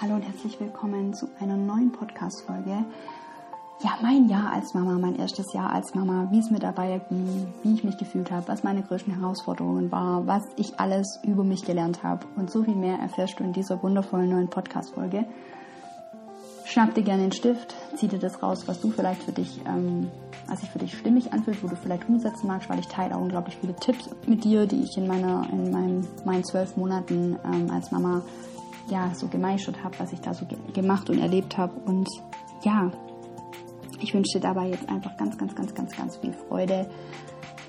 Hallo und herzlich willkommen zu einer neuen Podcast-Folge. Ja, mein Jahr als Mama, mein erstes Jahr als Mama, wie es mir dabei ging, wie ich mich gefühlt habe, was meine größten Herausforderungen waren, was ich alles über mich gelernt habe und so viel mehr erfährst du in dieser wundervollen neuen Podcast-Folge. Schnapp dir gerne den Stift, zieh dir das raus, was du vielleicht für dich, ähm, was sich für dich stimmig anfühlt, wo du vielleicht umsetzen magst, weil ich teile auch unglaublich viele Tipps mit dir, die ich in meiner, in meinem, meinen zwölf Monaten ähm, als Mama ja, so gemeistert habe, was ich da so ge gemacht und erlebt habe. Und ja, ich wünsche dir dabei jetzt einfach ganz, ganz, ganz, ganz, ganz viel Freude.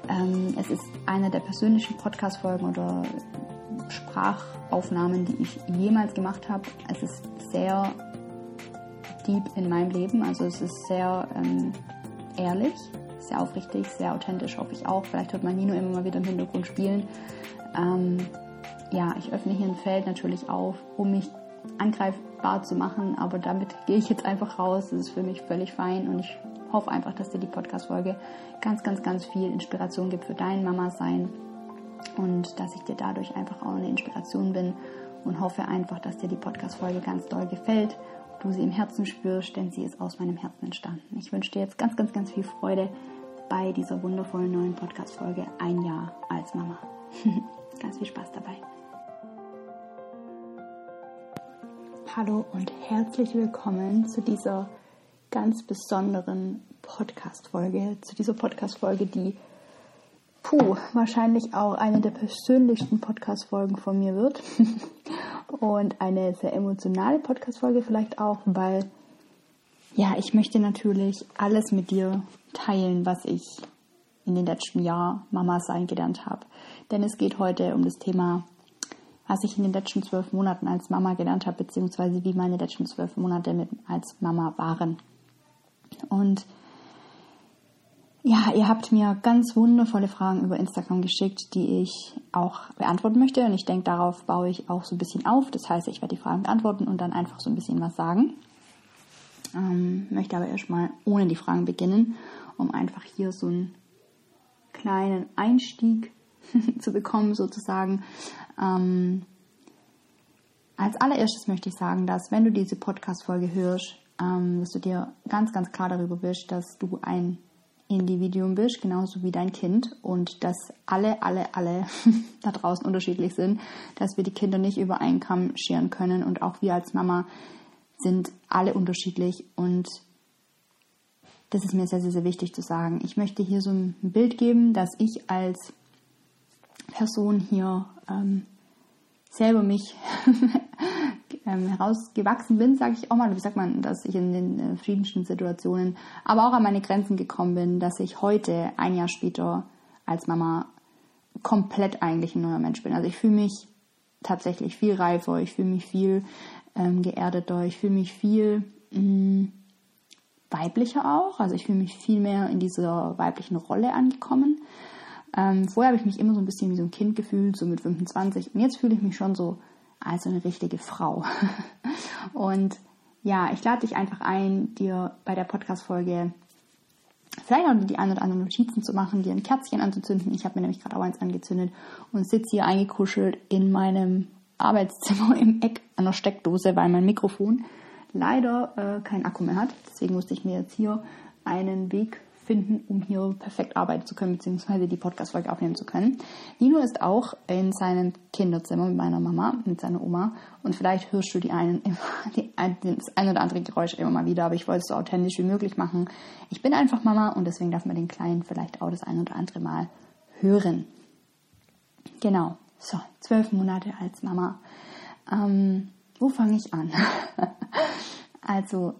Ähm, es ist eine der persönlichen Podcast-Folgen oder Sprachaufnahmen, die ich jemals gemacht habe. Es ist sehr deep in meinem Leben, also es ist sehr ähm, ehrlich, sehr aufrichtig, sehr authentisch, hoffe ich auch. Vielleicht hört man Nino immer mal wieder im Hintergrund spielen. Ähm, ja, ich öffne hier ein Feld natürlich auf, um mich angreifbar zu machen, aber damit gehe ich jetzt einfach raus. Das ist für mich völlig fein und ich hoffe einfach, dass dir die Podcast-Folge ganz, ganz, ganz viel Inspiration gibt für dein Mama-Sein und dass ich dir dadurch einfach auch eine Inspiration bin und hoffe einfach, dass dir die Podcast-Folge ganz doll gefällt, du sie im Herzen spürst, denn sie ist aus meinem Herzen entstanden. Ich wünsche dir jetzt ganz, ganz, ganz viel Freude bei dieser wundervollen neuen Podcast-Folge Ein Jahr als Mama. ganz viel Spaß dabei. Hallo und herzlich willkommen zu dieser ganz besonderen Podcast-Folge, zu dieser Podcast-Folge, die, puh, wahrscheinlich auch eine der persönlichsten Podcast-Folgen von mir wird. und eine sehr emotionale Podcast-Folge vielleicht auch, weil, ja, ich möchte natürlich alles mit dir teilen, was ich in den letzten Jahren Mama sein gelernt habe. Denn es geht heute um das Thema was ich in den letzten zwölf Monaten als Mama gelernt habe, beziehungsweise wie meine letzten zwölf Monate mit, als Mama waren. Und ja, ihr habt mir ganz wundervolle Fragen über Instagram geschickt, die ich auch beantworten möchte. Und ich denke, darauf baue ich auch so ein bisschen auf. Das heißt, ich werde die Fragen beantworten und dann einfach so ein bisschen was sagen. Ähm, möchte aber erstmal ohne die Fragen beginnen, um einfach hier so einen kleinen Einstieg zu bekommen, sozusagen. Ähm, als allererstes möchte ich sagen, dass wenn du diese Podcast-Folge hörst, ähm, dass du dir ganz, ganz klar darüber bist, dass du ein Individuum bist, genauso wie dein Kind und dass alle, alle, alle da draußen unterschiedlich sind, dass wir die Kinder nicht über einen Kamm scheren können und auch wir als Mama sind alle unterschiedlich und das ist mir sehr, sehr, sehr wichtig zu sagen. Ich möchte hier so ein Bild geben, dass ich als Person hier ähm, selber mich ähm, herausgewachsen bin, sage ich auch mal, wie sagt man, dass ich in den äh, verschiedensten Situationen, aber auch an meine Grenzen gekommen bin, dass ich heute, ein Jahr später, als Mama komplett eigentlich ein neuer Mensch bin. Also ich fühle mich tatsächlich viel reifer, ich fühle mich viel ähm, geerdeter, ich fühle mich viel mh, mm, weiblicher auch, also ich fühle mich viel mehr in dieser weiblichen Rolle angekommen. Ähm, vorher habe ich mich immer so ein bisschen wie so ein Kind gefühlt, so mit 25. Und jetzt fühle ich mich schon so als eine richtige Frau. und ja, ich lade dich einfach ein, dir bei der Podcast-Folge vielleicht auch die ein oder anderen Notizen zu machen, dir ein Kerzchen anzuzünden. Ich habe mir nämlich gerade auch eins angezündet und sitze hier eingekuschelt in meinem Arbeitszimmer im Eck an der Steckdose, weil mein Mikrofon leider äh, keinen Akku mehr hat. Deswegen musste ich mir jetzt hier einen Weg finden, um hier perfekt arbeiten zu können, beziehungsweise die Podcast-Folge aufnehmen zu können. Nino ist auch in seinem Kinderzimmer mit meiner Mama, mit seiner Oma. Und vielleicht hörst du die einen, die, das ein oder andere Geräusch immer mal wieder, aber ich wollte es so authentisch wie möglich machen. Ich bin einfach Mama und deswegen darf man den Kleinen vielleicht auch das ein oder andere Mal hören. Genau. So, zwölf Monate als Mama. Ähm, wo fange ich an? also,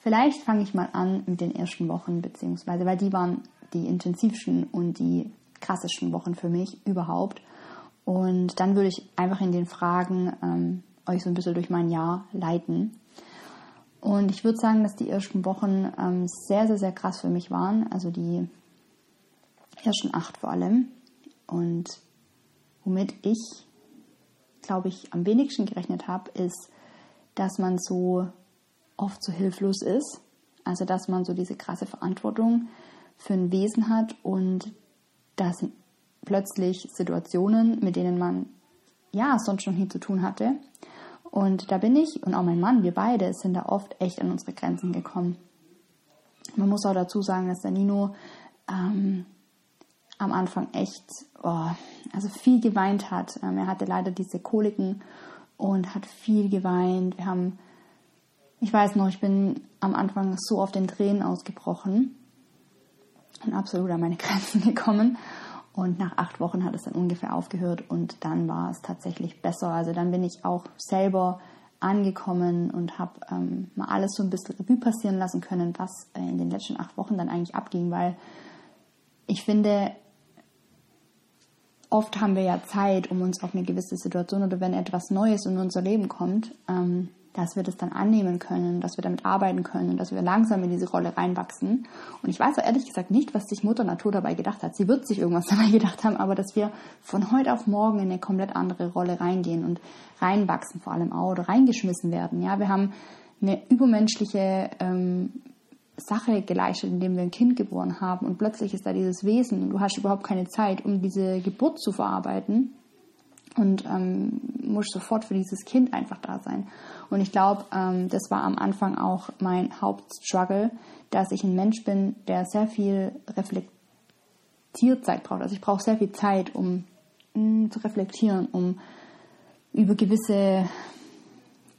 Vielleicht fange ich mal an mit den ersten Wochen, beziehungsweise, weil die waren die intensivsten und die krassesten Wochen für mich überhaupt. Und dann würde ich einfach in den Fragen ähm, euch so ein bisschen durch mein Jahr leiten. Und ich würde sagen, dass die ersten Wochen ähm, sehr, sehr, sehr krass für mich waren. Also die ersten acht vor allem. Und womit ich, glaube ich, am wenigsten gerechnet habe, ist, dass man so oft so hilflos ist. Also dass man so diese krasse Verantwortung für ein Wesen hat und da sind plötzlich Situationen, mit denen man ja sonst schon nie zu tun hatte. Und da bin ich und auch mein Mann, wir beide sind da oft echt an unsere Grenzen gekommen. Man muss auch dazu sagen, dass der Nino ähm, am Anfang echt, oh, also viel geweint hat. Ähm, er hatte leider diese Koliken und hat viel geweint. Wir haben, ich weiß noch, ich bin am Anfang so auf den Tränen ausgebrochen und absolut an meine Grenzen gekommen. Und nach acht Wochen hat es dann ungefähr aufgehört und dann war es tatsächlich besser. Also dann bin ich auch selber angekommen und habe ähm, mal alles so ein bisschen Revue passieren lassen können, was äh, in den letzten acht Wochen dann eigentlich abging, weil ich finde, oft haben wir ja Zeit, um uns auf eine gewisse Situation oder wenn etwas Neues in unser Leben kommt, ähm, dass wir das dann annehmen können, dass wir damit arbeiten können, dass wir langsam in diese Rolle reinwachsen. Und ich weiß auch ehrlich gesagt nicht, was sich Mutter Natur dabei gedacht hat. Sie wird sich irgendwas dabei gedacht haben, aber dass wir von heute auf morgen in eine komplett andere Rolle reingehen und reinwachsen vor allem auch oder reingeschmissen werden. Ja, wir haben eine übermenschliche ähm, Sache geleistet, indem wir ein Kind geboren haben und plötzlich ist da dieses Wesen und du hast überhaupt keine Zeit, um diese Geburt zu verarbeiten und ähm, musst sofort für dieses Kind einfach da sein. Und ich glaube, ähm, das war am Anfang auch mein Hauptstruggle, dass ich ein Mensch bin, der sehr viel Reflektierzeit braucht. Also ich brauche sehr viel Zeit, um mh, mm, zu reflektieren, um über gewisse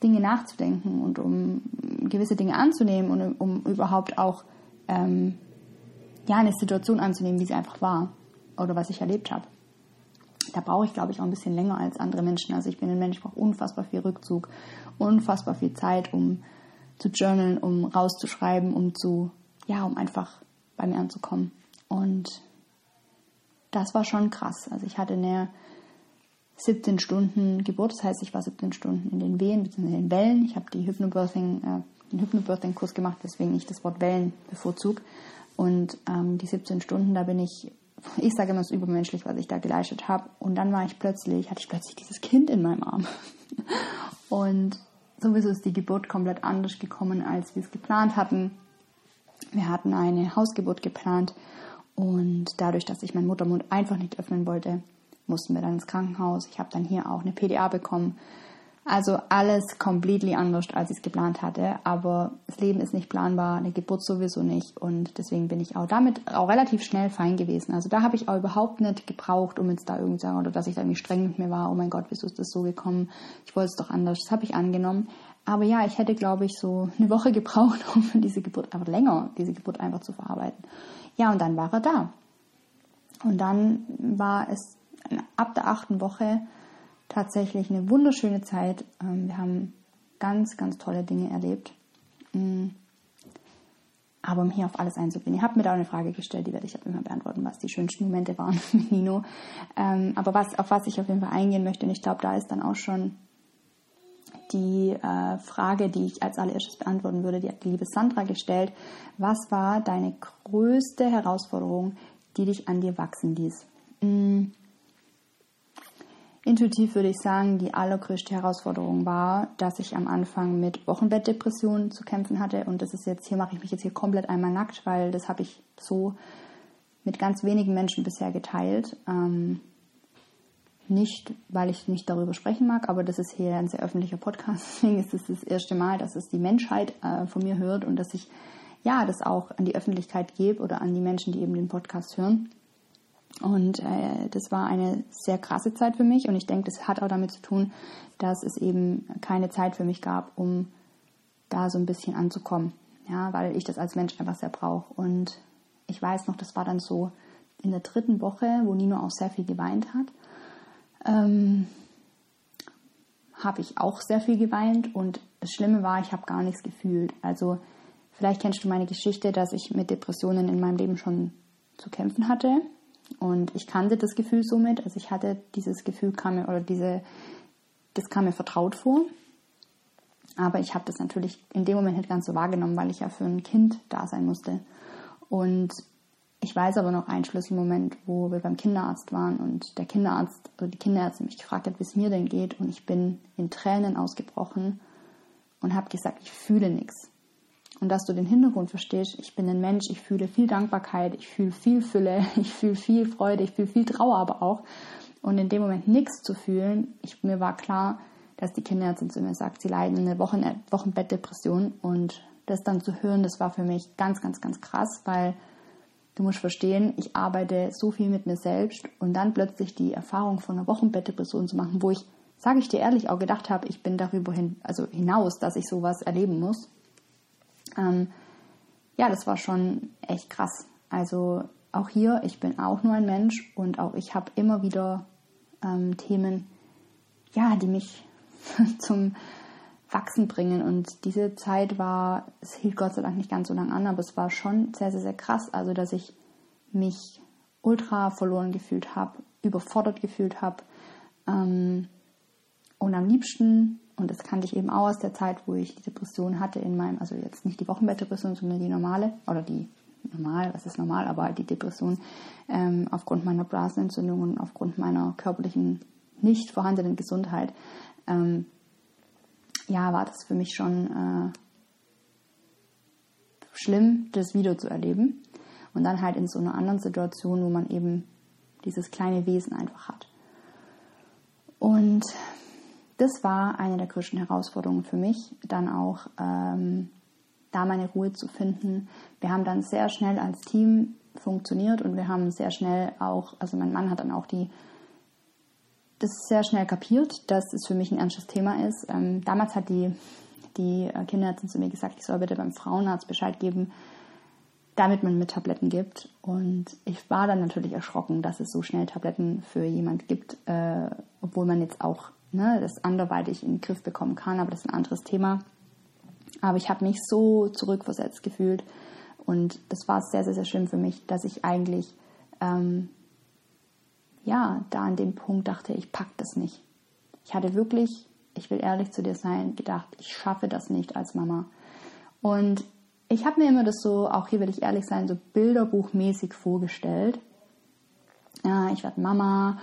Dinge nachzudenken und um gewisse Dinge anzunehmen und um überhaupt auch ähm, ja, eine Situation anzunehmen, wie sie einfach war oder was ich erlebt habe. Da brauche ich, glaube ich, auch ein bisschen länger als andere Menschen. Also ich bin ein Mensch, ich brauche unfassbar viel Rückzug, unfassbar viel Zeit, um zu journalen, um rauszuschreiben, um zu, ja, um einfach bei mir anzukommen. Und das war schon krass. Also ich hatte eine 17 Stunden Geburt, das heißt, ich war 17 Stunden in den Wehen bzw. in den Wellen. Ich habe die Hypnobirthing, äh, den Hypnobirthing-Kurs gemacht, weswegen ich das Wort Wellen bevorzug. Und ähm, die 17 Stunden, da bin ich, ich sage immer, es ist übermenschlich, was ich da geleistet habe. Und dann war ich plötzlich, hatte ich plötzlich dieses Kind in meinem Arm. Und sowieso ist die Geburt komplett anders gekommen, als wir es geplant hatten. Wir hatten eine Hausgeburt geplant und dadurch, dass ich meinen Muttermund einfach nicht öffnen wollte, mussten wir dann ins Krankenhaus. Ich habe dann hier auch eine PDA bekommen. Also alles completely anders, als ich es geplant hatte. Aber das Leben ist nicht planbar, eine Geburt sowieso nicht. Und deswegen bin ich auch damit auch relativ schnell fein gewesen. Also da habe ich auch überhaupt nicht gebraucht, um jetzt da irgendwie zu sagen, oder dass ich da irgendwie streng mit mir war. Oh mein Gott, wieso ist das so gekommen? Ich wollte es doch anders. Das habe ich angenommen. Aber ja, ich hätte, glaube ich, so eine Woche gebraucht, um diese Geburt, aber länger, diese Geburt einfach zu verarbeiten. Ja, und dann war er da. Und dann war es ab der achten Woche tatsächlich eine wunderschöne Zeit. Ähm, wir haben ganz, ganz tolle Dinge erlebt. Mm. Aber um hier auf alles einzugehen, ihr habt mir da eine Frage gestellt, die werde ich immer beantworten, was die schönsten Momente waren mit Nino. Ähm, aber was, auf was ich auf jeden Fall eingehen möchte, und ich glaube, da ist dann auch schon die äh, Frage, die ich als allererstes beantworten würde, die hat die liebe Sandra gestellt. Was war deine größte Herausforderung, die dich an dir wachsen ließ? Intuitiv würde ich sagen, die allergrößte Herausforderung war, dass ich am Anfang mit Wochenbettdepressionen zu kämpfen hatte. Und das ist jetzt, hier mache ich mich jetzt hier komplett einmal nackt, weil das habe ich so mit ganz wenigen Menschen bisher geteilt. Ähm, nicht, weil ich nicht darüber sprechen mag, aber das ist hier ein sehr öffentlicher Podcast. Deswegen ist es das erste Mal, dass es die Menschheit äh, von mir hört und dass ich ja das auch an die Öffentlichkeit gebe oder an die Menschen, die eben den Podcast hören. Und äh, das war eine sehr krasse Zeit für mich und ich denke, das hat auch damit zu tun, dass es eben keine Zeit für mich gab, um da so ein bisschen anzukommen. Ja, weil ich das als Mensch einfach sehr brauche. Und ich weiß noch, das war dann so in der dritten Woche, wo Nino auch sehr viel geweint hat, ähm, habe ich auch sehr viel geweint und das Schlimme war, ich habe gar nichts gefühlt. Also vielleicht kennst du meine Geschichte, dass ich mit Depressionen in meinem Leben schon zu kämpfen hatte und ich kannte das Gefühl somit, also ich hatte dieses Gefühl, kam mir, oder diese, das kam mir vertraut vor. Aber ich habe das natürlich in dem Moment nicht ganz so wahrgenommen, weil ich ja für ein Kind da sein musste. Und ich weiß aber noch einen Schlüsselmoment, wo wir beim Kinderarzt waren und der Kinderarzt oder die Kinderärztin mich gefragt hat, wie es mir denn geht. Und ich bin in Tränen ausgebrochen und habe gesagt, ich fühle nichts und dass du den Hintergrund verstehst, ich bin ein Mensch, ich fühle viel Dankbarkeit, ich fühle viel Fülle, ich fühle viel Freude, ich fühle viel Trauer aber auch. Und in dem Moment nichts zu fühlen, ich, mir war klar, dass die Kinderärztin zu mir sagt, sie leiden eine Wochen Wochenbettdepression und das dann zu hören, das war für mich ganz, ganz, ganz krass, weil du musst verstehen, ich arbeite so viel mit mir selbst und dann plötzlich die Erfahrung von einer Wochenbettdepression zu machen, wo ich, sage ich dir ehrlich, auch gedacht habe, ich bin darüber hin, also hinaus, dass ich sowas erleben muss. Ähm, ja, das war schon echt krass. Also auch hier, ich bin auch nur ein Mensch und auch ich habe immer wieder ähm, Themen, ja, die mich zum Wachsen bringen. Und diese Zeit war, es hielt Gott sei Dank nicht ganz so lange an, aber es war schon sehr, sehr, sehr krass. Also, dass ich mich ultra verloren gefühlt habe, überfordert gefühlt habe. Ähm, und am liebsten, und das kannte ich eben auch aus der Zeit, wo ich die Depression hatte in meinem, also jetzt nicht die Wochenbettdepression, sondern die normale, oder die normal, was ist normal, aber die Depression ähm, aufgrund meiner Blasenentzündung und aufgrund meiner körperlichen nicht vorhandenen Gesundheit, ähm, ja, war das für mich schon äh, schlimm, das wieder zu erleben. Und dann halt in so einer anderen Situation, wo man eben dieses kleine Wesen einfach hat. Und das war eine der größten Herausforderungen für mich, dann auch ähm, da meine Ruhe zu finden. Wir haben dann sehr schnell als Team funktioniert und wir haben sehr schnell auch, also mein Mann hat dann auch die das sehr schnell kapiert, dass es für mich ein ernstes Thema ist. Ähm, damals hat die, die Kinderärztin zu mir gesagt, ich soll bitte beim Frauenarzt Bescheid geben, damit man mir Tabletten gibt. Und ich war dann natürlich erschrocken, dass es so schnell Tabletten für jemand gibt, äh, obwohl man jetzt auch ne, das anderweitig in den Griff bekommen kann, aber das ist ein anderes Thema. Aber ich habe mich so zurückversetzt gefühlt und das war sehr, sehr, sehr schlimm für mich, dass ich eigentlich ähm, ja da an dem Punkt dachte, ich pack das nicht. Ich hatte wirklich, ich will ehrlich zu dir sein, gedacht, ich schaffe das nicht als Mama. Und ich habe mir immer das so, auch hier will ich ehrlich sein, so bilderbuchmäßig vorgestellt. Ja, ich werde Mama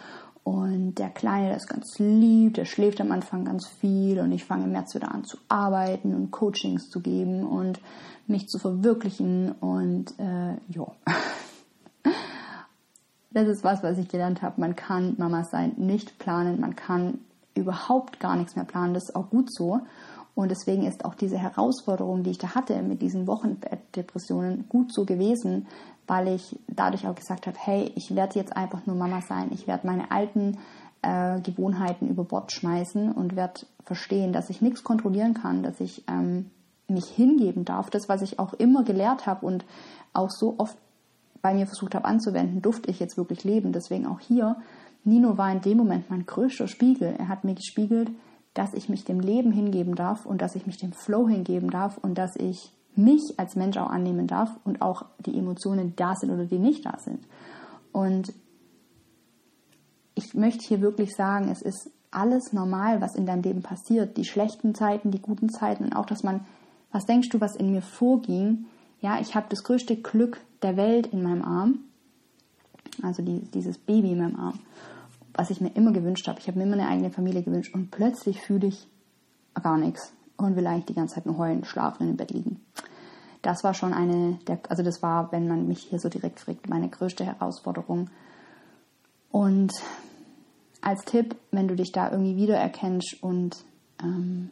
und der Kleine, der ist ganz lieb, der schläft am Anfang ganz viel und ich fange im März wieder an zu arbeiten und Coachings zu geben und mich zu verwirklichen und äh, ja. Das ist was, was ich gelernt habe. Man kann Mama sein nicht planen, man kann überhaupt gar nichts mehr planen. Das ist auch gut so. Und deswegen ist auch diese Herausforderung, die ich da hatte mit diesen Wochenbettdepressionen, gut so gewesen, weil ich dadurch auch gesagt habe, hey, ich werde jetzt einfach nur Mama sein. Ich werde meine alten äh, Gewohnheiten über Bord schmeißen und werde verstehen, dass ich nichts kontrollieren kann, dass ich ähm, mich hingeben darf. Das, was ich auch immer gelehrt habe und auch so oft bei mir versucht habe anzuwenden, durfte ich jetzt wirklich leben. Deswegen auch hier, Nino war in dem Moment mein größter Spiegel. Er hat mir gespiegelt, dass ich mich dem Leben hingeben darf und dass ich mich dem Flow hingeben darf und dass ich mich als Mensch auch annehmen darf und auch die Emotionen, die da sind oder die nicht da sind. Und ich möchte hier wirklich sagen, es ist alles normal, was in deinem Leben passiert. Die schlechten Zeiten, die guten Zeiten und auch, dass man, was denkst du, was in mir vorging? Ja, ich habe das größte Glück der Welt in meinem Arm. Also die, dieses Baby in meinem Arm. Was ich mir immer gewünscht habe. Ich habe mir immer eine eigene Familie gewünscht. Und plötzlich fühle ich gar nichts und will eigentlich die ganze Zeit nur heulen, schlafen und im Bett liegen. Das war schon eine, der, also das war, wenn man mich hier so direkt fragt, meine größte Herausforderung. Und als Tipp, wenn du dich da irgendwie wiedererkennst und ähm,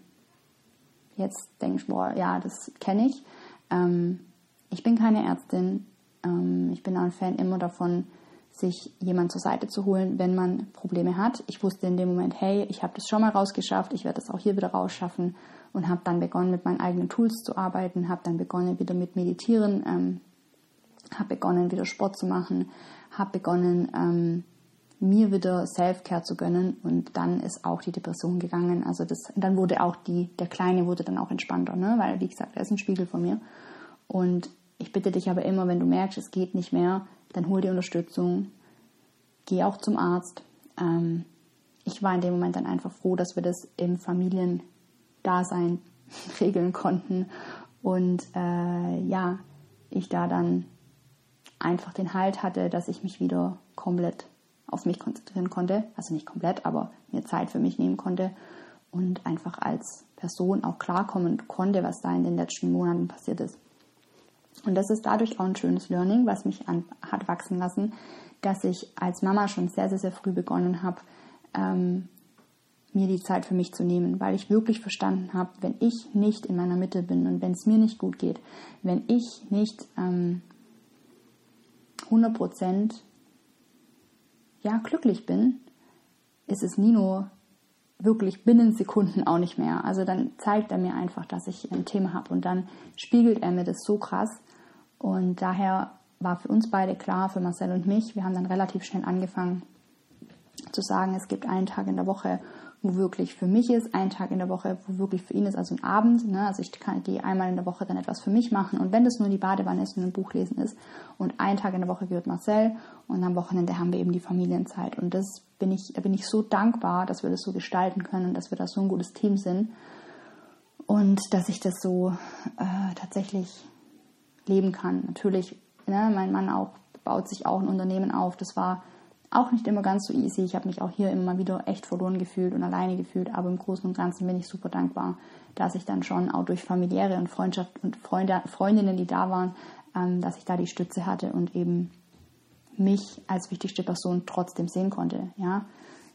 jetzt denkst, boah, ja, das kenne ich. Ähm, ich bin keine Ärztin. Ähm, ich bin ein Fan immer davon, sich jemand zur Seite zu holen, wenn man Probleme hat. Ich wusste in dem Moment, hey, ich habe das schon mal rausgeschafft, ich werde das auch hier wieder rausschaffen und habe dann begonnen, mit meinen eigenen Tools zu arbeiten, habe dann begonnen, wieder mit Meditieren, ähm, habe begonnen, wieder Sport zu machen, habe begonnen, ähm, mir wieder Self-Care zu gönnen und dann ist auch die Depression gegangen. Also das, dann wurde auch die, der Kleine wurde dann auch entspannter, ne? weil wie gesagt, er ist ein Spiegel von mir. Und ich bitte dich aber immer, wenn du merkst, es geht nicht mehr, dann hol dir Unterstützung, geh auch zum Arzt. Ähm, ich war in dem Moment dann einfach froh, dass wir das im Familien Dasein regeln konnten. Und äh, ja, ich da dann einfach den Halt hatte, dass ich mich wieder komplett auf mich konzentrieren konnte. Also nicht komplett, aber mir Zeit für mich nehmen konnte und einfach als Person auch klarkommen konnte, was da in den letzten Monaten passiert ist. Und das ist dadurch auch ein schönes Learning, was mich an, hat wachsen lassen, dass ich als Mama schon sehr, sehr, sehr früh begonnen habe, ähm, mir die Zeit für mich zu nehmen, weil ich wirklich verstanden habe, wenn ich nicht in meiner Mitte bin und wenn es mir nicht gut geht, wenn ich nicht ähm, 100% ja, glücklich bin, ist es Nino wirklich binnen Sekunden auch nicht mehr. Also dann zeigt er mir einfach, dass ich ein Thema habe und dann spiegelt er mir das so krass. Und daher war für uns beide klar, für Marcel und mich, wir haben dann relativ schnell angefangen zu sagen, es gibt einen Tag in der Woche, wo wirklich für mich ist, einen Tag in der Woche, wo wirklich für ihn ist, also ein Abend. Ne? Also ich kann, gehe einmal in der Woche dann etwas für mich machen und wenn das nur die Badewanne ist und ein Buch lesen ist und einen Tag in der Woche gehört Marcel und am Wochenende haben wir eben die Familienzeit und das bin ich, da bin ich so dankbar, dass wir das so gestalten können und dass wir da so ein gutes Team sind und dass ich das so äh, tatsächlich leben kann. Natürlich, ne, mein Mann auch baut sich auch ein Unternehmen auf. Das war auch nicht immer ganz so easy. Ich habe mich auch hier immer wieder echt verloren gefühlt und alleine gefühlt, aber im Großen und Ganzen bin ich super dankbar, dass ich dann schon auch durch familiäre und Freundschaft und Freunde, Freundinnen, die da waren, ähm, dass ich da die Stütze hatte und eben mich als wichtigste Person trotzdem sehen konnte, ja,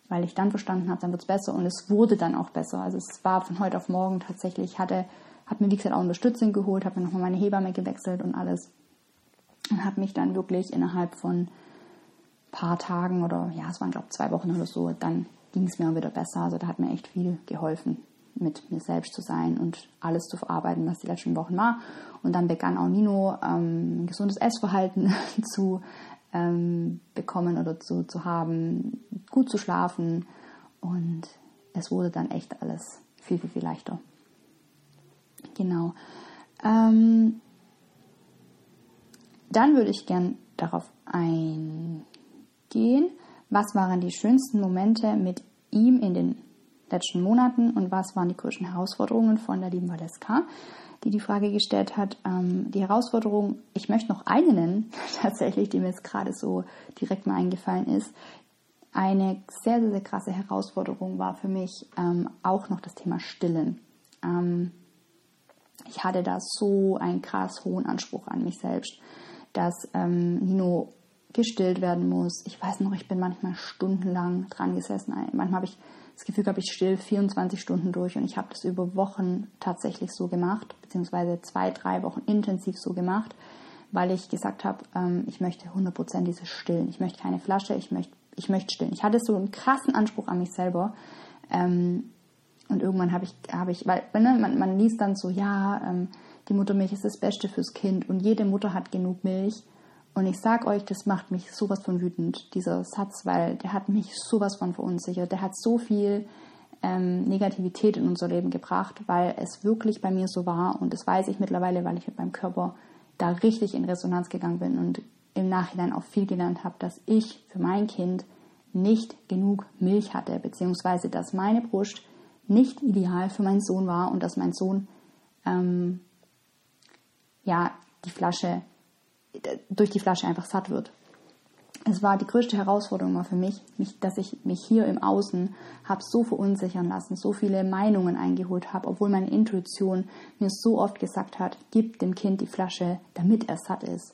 weil ich dann verstanden habe, dann wird es besser und es wurde dann auch besser. Also es war von heute auf morgen tatsächlich, hatte, habe mir wie gesagt auch Unterstützung geholt, habe mir nochmal meine Hebamme gewechselt und alles und habe mich dann wirklich innerhalb von paar Tagen oder ja, es waren glaube ich zwei Wochen oder so, dann ging es mir wieder besser. Also da hat mir echt viel geholfen, mit mir selbst zu sein und alles zu verarbeiten, was die letzten Wochen war. Und dann begann auch Nino ähm, ein gesundes Essverhalten zu ähm, bekommen oder zu, zu haben, gut zu schlafen. Und es wurde dann echt alles viel, viel, viel leichter. Genau. Ähm, dann würde ich gern darauf eingehen, was waren die schönsten Momente mit ihm in den letzten Monaten und was waren die größten Herausforderungen von der lieben Valeska die die Frage gestellt hat. Ähm, die Herausforderung, ich möchte noch eine nennen, tatsächlich, die mir jetzt gerade so direkt mal eingefallen ist. Eine sehr, sehr, sehr krasse Herausforderung war für mich ähm, auch noch das Thema Stillen. Ähm, ich hatte da so einen krass hohen Anspruch an mich selbst, dass ähm, Nino gestillt werden muss. Ich weiß noch, ich bin manchmal stundenlang dran gesessen. Manchmal habe ich das Gefühl gehabt, ich still 24 Stunden durch und ich habe das über Wochen tatsächlich so gemacht, beziehungsweise zwei, drei Wochen intensiv so gemacht, weil ich gesagt habe, ähm, ich möchte 100% dieses Stillen. Ich möchte keine Flasche, ich möchte, ich möchte stillen. Ich hatte so einen krassen Anspruch an mich selber. Ähm, und irgendwann habe ich, habe ich, weil ne, man, man liest dann so, ja, ähm, die Muttermilch ist das Beste fürs Kind und jede Mutter hat genug Milch. Und ich sag euch, das macht mich sowas von wütend, dieser Satz, weil der hat mich sowas von verunsichert. Der hat so viel ähm, Negativität in unser Leben gebracht, weil es wirklich bei mir so war. Und das weiß ich mittlerweile, weil ich mit meinem Körper da richtig in Resonanz gegangen bin und im Nachhinein auch viel gelernt habe, dass ich für mein Kind nicht genug Milch hatte, beziehungsweise dass meine Brust nicht ideal für meinen Sohn war und dass mein Sohn ähm, ja die Flasche durch die Flasche einfach satt wird. Es war die größte Herausforderung für mich, mich, dass ich mich hier im Außen habe so verunsichern lassen, so viele Meinungen eingeholt habe, obwohl meine Intuition mir so oft gesagt hat, gib dem Kind die Flasche, damit er satt ist.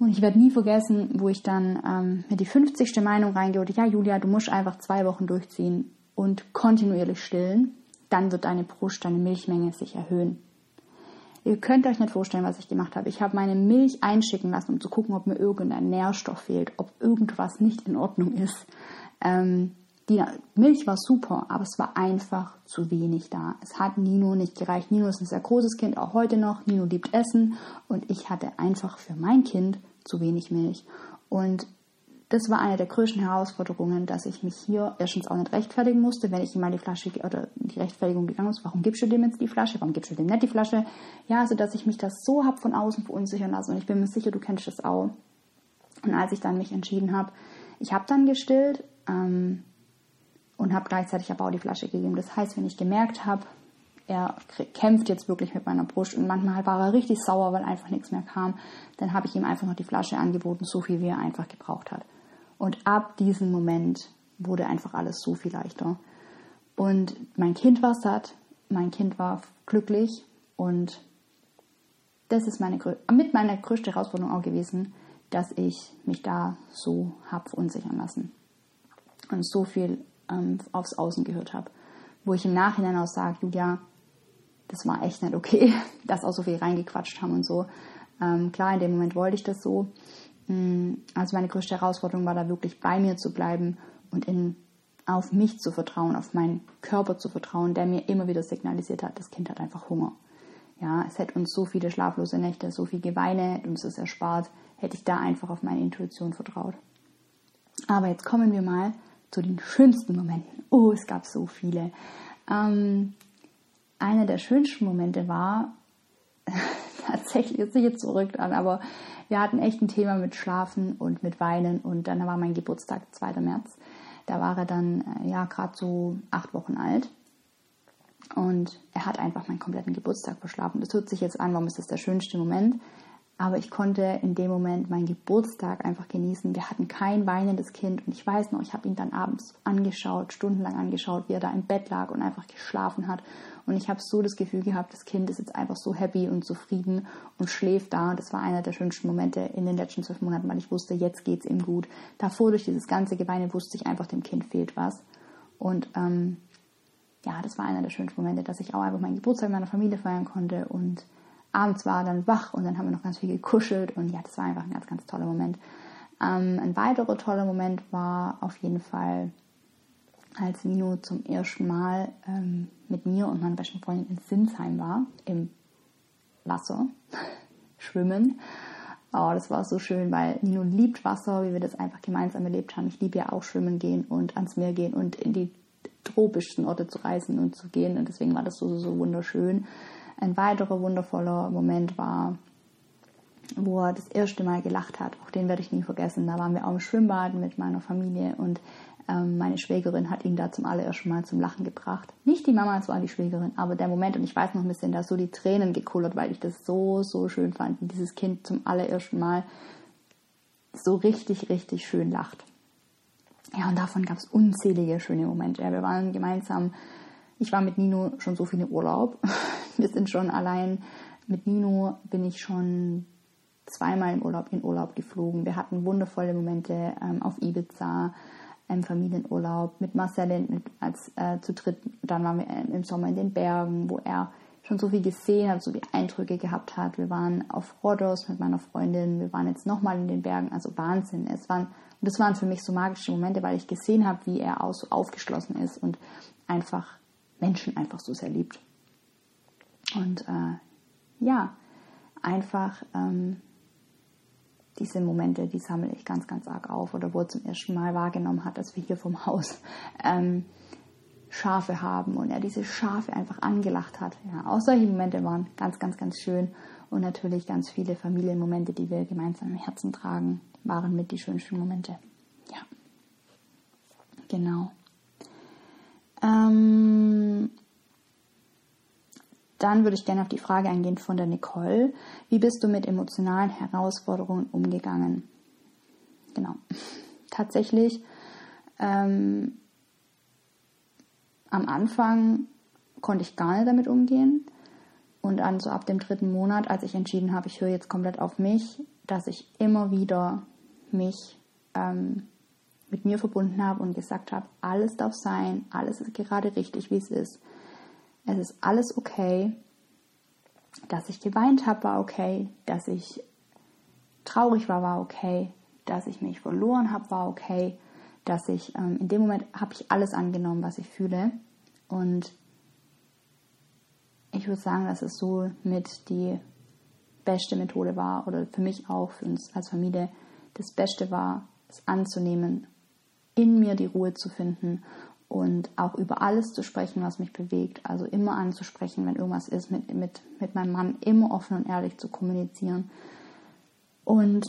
Und ich werde nie vergessen, wo ich dann ähm, mir die 50. Meinung reingeholt ja Julia, du musst einfach zwei Wochen durchziehen und kontinuierlich stillen, dann wird deine Brust, deine Milchmenge sich erhöhen. Ihr könnt euch nicht vorstellen, was ich gemacht habe. Ich habe meine Milch einschicken lassen, um zu gucken, ob mir irgendein Nährstoff fehlt, ob irgendwas nicht in Ordnung ist. Ähm, die Milch war super, aber es war einfach zu wenig da. Es hat Nino nicht gereicht. Nino ist ein sehr großes Kind, auch heute noch. Nino liebt Essen und ich hatte einfach für mein Kind zu wenig Milch. Und das war eine der größten Herausforderungen, dass ich mich hier erstens auch nicht rechtfertigen musste, wenn ich ihm mal die Flasche oder die Rechtfertigung gegangen ist, warum gibst du dem jetzt die Flasche, warum gibst du dem nicht die Flasche? Ja, also dass ich mich das so hab von außen verunsichern lassen und ich bin mir sicher, du kennst das auch. Und als ich dann mich entschieden habe, ich habe dann gestillt ähm, und habe gleichzeitig aber auch die Flasche gegeben. Das heißt, wenn ich gemerkt habe, er kämpft jetzt wirklich mit meiner Brust und manchmal war er richtig sauer, weil einfach nichts mehr kam, dann habe ich ihm einfach noch die Flasche angeboten, so viel wie er einfach gebraucht hat. Und ab diesem Moment wurde einfach alles so viel leichter. Und mein Kind war satt, mein Kind war glücklich und das ist meine, mit meiner größte Herausforderung auch gewesen, dass ich mich da so habe verunsichern lassen und so viel ähm, aufs Außen gehört habe. Wo ich im Nachhinein auch sage, Julia, das war echt nicht okay, dass auch so viel reingequatscht haben und so. Ähm, klar, in dem Moment wollte ich das so. Mm, also meine größte Herausforderung war da wirklich bei mir zu bleiben und in, auf mich zu vertrauen, auf meinen Körper zu vertrauen, der mir immer wieder signalisiert hat, das Kind hat einfach Hunger. Ja, es hätte uns so viele schlaflose Nächte, so viel Geweine, uns das erspart, hätte ich da einfach auf meine Intuition vertraut. Aber jetzt kommen wir mal zu den schönsten Momenten. Oh, es gab so viele. Ähm, einer der schönsten Momente war, tatsächlich, jetzt sich zurück an, aber wir hatten echt ein Thema mit Schlafen und mit Weinen und dann war mein Geburtstag, 2. März. Da war er dann äh, ja gerade so acht Wochen alt und er hat einfach meinen kompletten Geburtstag verschlafen. Das hört sich jetzt an, warum ist das der schönste Moment? Aber ich konnte in dem Moment meinen Geburtstag einfach genießen. Wir hatten kein weinendes Kind und ich weiß noch, ich habe ihn dann abends angeschaut, stundenlang angeschaut, wie er da im Bett lag und einfach geschlafen hat. Und ich habe so das Gefühl gehabt, das Kind ist jetzt einfach so happy und zufrieden und schläft da. Das war einer der schönsten Momente in den letzten zwölf Monaten, weil ich wusste, jetzt geht es ihm gut. Davor durch dieses ganze Geweine wusste ich einfach, dem Kind fehlt was. Und ähm, ja, das war einer der schönsten Momente, dass ich auch einfach meinen Geburtstag meiner Familie feiern konnte und abends war dann wach und dann haben wir noch ganz viel gekuschelt und ja, das war einfach ein ganz, ganz toller Moment. Ähm, ein weiterer toller Moment war auf jeden Fall, als Nino zum ersten Mal ähm, mit mir und meiner besten Freundin in Sinsheim war, im Wasser, schwimmen. Oh, das war so schön, weil Nino liebt Wasser, wie wir das einfach gemeinsam erlebt haben. Ich liebe ja auch schwimmen gehen und ans Meer gehen und in die tropischsten Orte zu reisen und zu gehen. Und deswegen war das so, so, so wunderschön. Ein weiterer wundervoller Moment war, wo er das erste Mal gelacht hat. Auch den werde ich nie vergessen. Da waren wir auch im Schwimmbad mit meiner Familie und ähm, meine Schwägerin hat ihn da zum allerersten Mal zum Lachen gebracht. Nicht die Mama, es war die Schwägerin, aber der Moment, und ich weiß noch ein bisschen, da so die Tränen gekullert, weil ich das so, so schön fand, wie dieses Kind zum allerersten Mal so richtig, richtig schön lacht. Ja, und davon gab es unzählige schöne Momente. Ja, wir waren gemeinsam, ich war mit Nino schon so viel in Urlaub. Wir sind schon allein, mit Nino bin ich schon zweimal im Urlaub in Urlaub geflogen. Wir hatten wundervolle Momente ähm, auf Ibiza, im Familienurlaub, mit Marcel als äh, zu dritt. Dann waren wir im Sommer in den Bergen, wo er schon so viel gesehen hat, so wie Eindrücke gehabt hat. Wir waren auf Rhodos mit meiner Freundin, wir waren jetzt nochmal in den Bergen, also Wahnsinn. Es waren, und das waren für mich so magische Momente, weil ich gesehen habe, wie er auch so aufgeschlossen ist und einfach Menschen einfach so sehr liebt. Und äh, ja, einfach ähm, diese Momente, die sammle ich ganz, ganz arg auf. Oder wo er zum ersten Mal wahrgenommen hat, dass wir hier vom Haus ähm, Schafe haben und er diese Schafe einfach angelacht hat. Ja, auch solche Momente waren ganz, ganz, ganz schön. Und natürlich ganz viele Familienmomente, die wir gemeinsam im Herzen tragen, waren mit die schönsten Momente. Ja, genau. Ähm, dann würde ich gerne auf die Frage eingehen von der Nicole. Wie bist du mit emotionalen Herausforderungen umgegangen? Genau. Tatsächlich ähm, am Anfang konnte ich gar nicht damit umgehen. Und dann so ab dem dritten Monat, als ich entschieden habe, ich höre jetzt komplett auf mich, dass ich immer wieder mich ähm, mit mir verbunden habe und gesagt habe, alles darf sein, alles ist gerade richtig, wie es ist. Es ist alles okay. Dass ich geweint habe, war okay. Dass ich traurig war, war okay. Dass ich mich verloren habe, war okay. Dass ich ähm, in dem Moment habe ich alles angenommen, was ich fühle. Und ich würde sagen, dass es so mit die beste Methode war oder für mich auch, für uns als Familie, das Beste war, es anzunehmen, in mir die Ruhe zu finden und auch über alles zu sprechen, was mich bewegt. Also immer anzusprechen, wenn irgendwas ist, mit, mit, mit meinem Mann immer offen und ehrlich zu kommunizieren. Und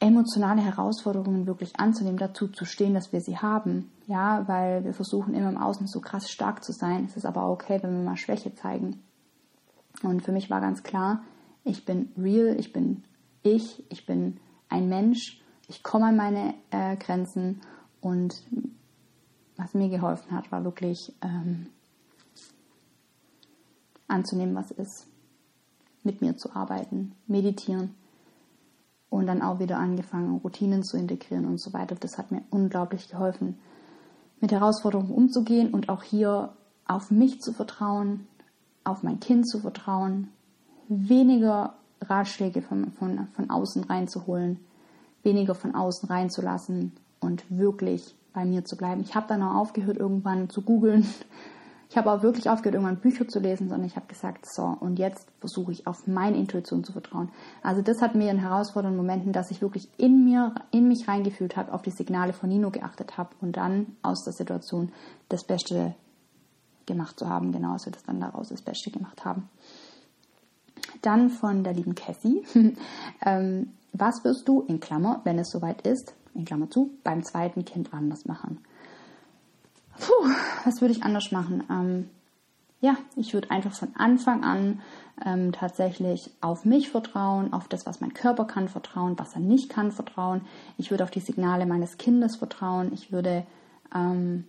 emotionale Herausforderungen wirklich anzunehmen, dazu zu stehen, dass wir sie haben. Ja, weil wir versuchen immer im Außen so krass stark zu sein. Es ist aber okay, wenn wir mal Schwäche zeigen. Und für mich war ganz klar, ich bin real, ich bin ich, ich bin ein Mensch, ich komme an meine äh, Grenzen und was mir geholfen hat, war wirklich ähm, anzunehmen, was ist, mit mir zu arbeiten, meditieren, und dann auch wieder angefangen, Routinen zu integrieren und so weiter. Das hat mir unglaublich geholfen, mit Herausforderungen umzugehen und auch hier auf mich zu vertrauen, auf mein Kind zu vertrauen, weniger Ratschläge von, von, von außen reinzuholen, weniger von außen reinzulassen und wirklich bei mir zu bleiben. Ich habe dann auch aufgehört, irgendwann zu googeln. Ich habe auch wirklich aufgehört, irgendwann Bücher zu lesen, sondern ich habe gesagt, so, und jetzt versuche ich auf meine Intuition zu vertrauen. Also das hat mir in herausfordernden Momenten, dass ich wirklich in mir, in mich reingefühlt habe, auf die Signale von Nino geachtet habe und dann aus der Situation das Beste gemacht zu haben, genau, als wir das dann daraus das Beste gemacht haben. Dann von der lieben Cassie. ähm, was wirst du, in Klammer, wenn es soweit ist, in Klammer zu, beim zweiten Kind anders machen? Puh, was würde ich anders machen? Ähm, ja, ich würde einfach von Anfang an ähm, tatsächlich auf mich vertrauen, auf das, was mein Körper kann, vertrauen, was er nicht kann, vertrauen. Ich würde auf die Signale meines Kindes vertrauen. Ich würde ähm,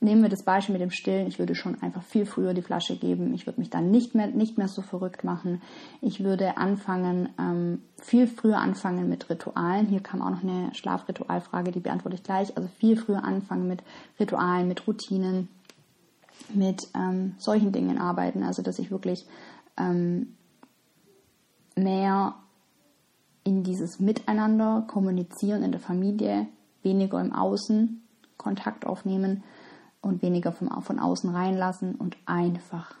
nehmen wir das Beispiel mit dem Stillen. Ich würde schon einfach viel früher die Flasche geben. Ich würde mich dann nicht mehr, nicht mehr so verrückt machen. Ich würde anfangen, ähm, viel früher anfangen mit Ritualen. Hier kam auch noch eine Schlafritualfrage, die beantworte ich gleich. Also viel früher anfangen mit Ritualen, mit Routinen, mit ähm, solchen Dingen arbeiten. Also dass ich wirklich ähm, mehr in dieses Miteinander kommunizieren in der Familie, weniger im Außen Kontakt aufnehmen und weniger vom, von außen reinlassen und einfach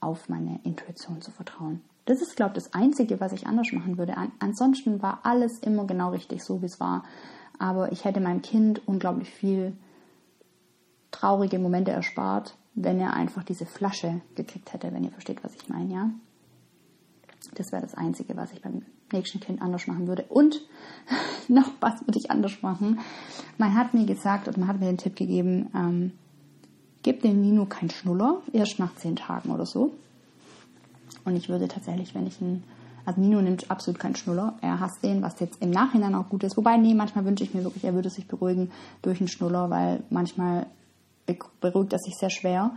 auf meine Intuition zu vertrauen. Das ist, glaube ich, das Einzige, was ich anders machen würde. An, ansonsten war alles immer genau richtig, so wie es war. Aber ich hätte meinem Kind unglaublich viel traurige Momente erspart, wenn er einfach diese Flasche gekriegt hätte, wenn ihr versteht, was ich meine, ja. Das wäre das Einzige, was ich beim nächsten Kind anders machen würde. Und noch was würde ich anders machen. Man hat mir gesagt und man hat mir den Tipp gegeben, ähm, gib dem Nino keinen Schnuller, erst nach zehn Tagen oder so. Und ich würde tatsächlich, wenn ich einen, also Nino nimmt absolut keinen Schnuller, er hasst den, was jetzt im Nachhinein auch gut ist. Wobei, nee, manchmal wünsche ich mir wirklich, er würde sich beruhigen durch einen Schnuller, weil manchmal beruhigt er sich sehr schwer.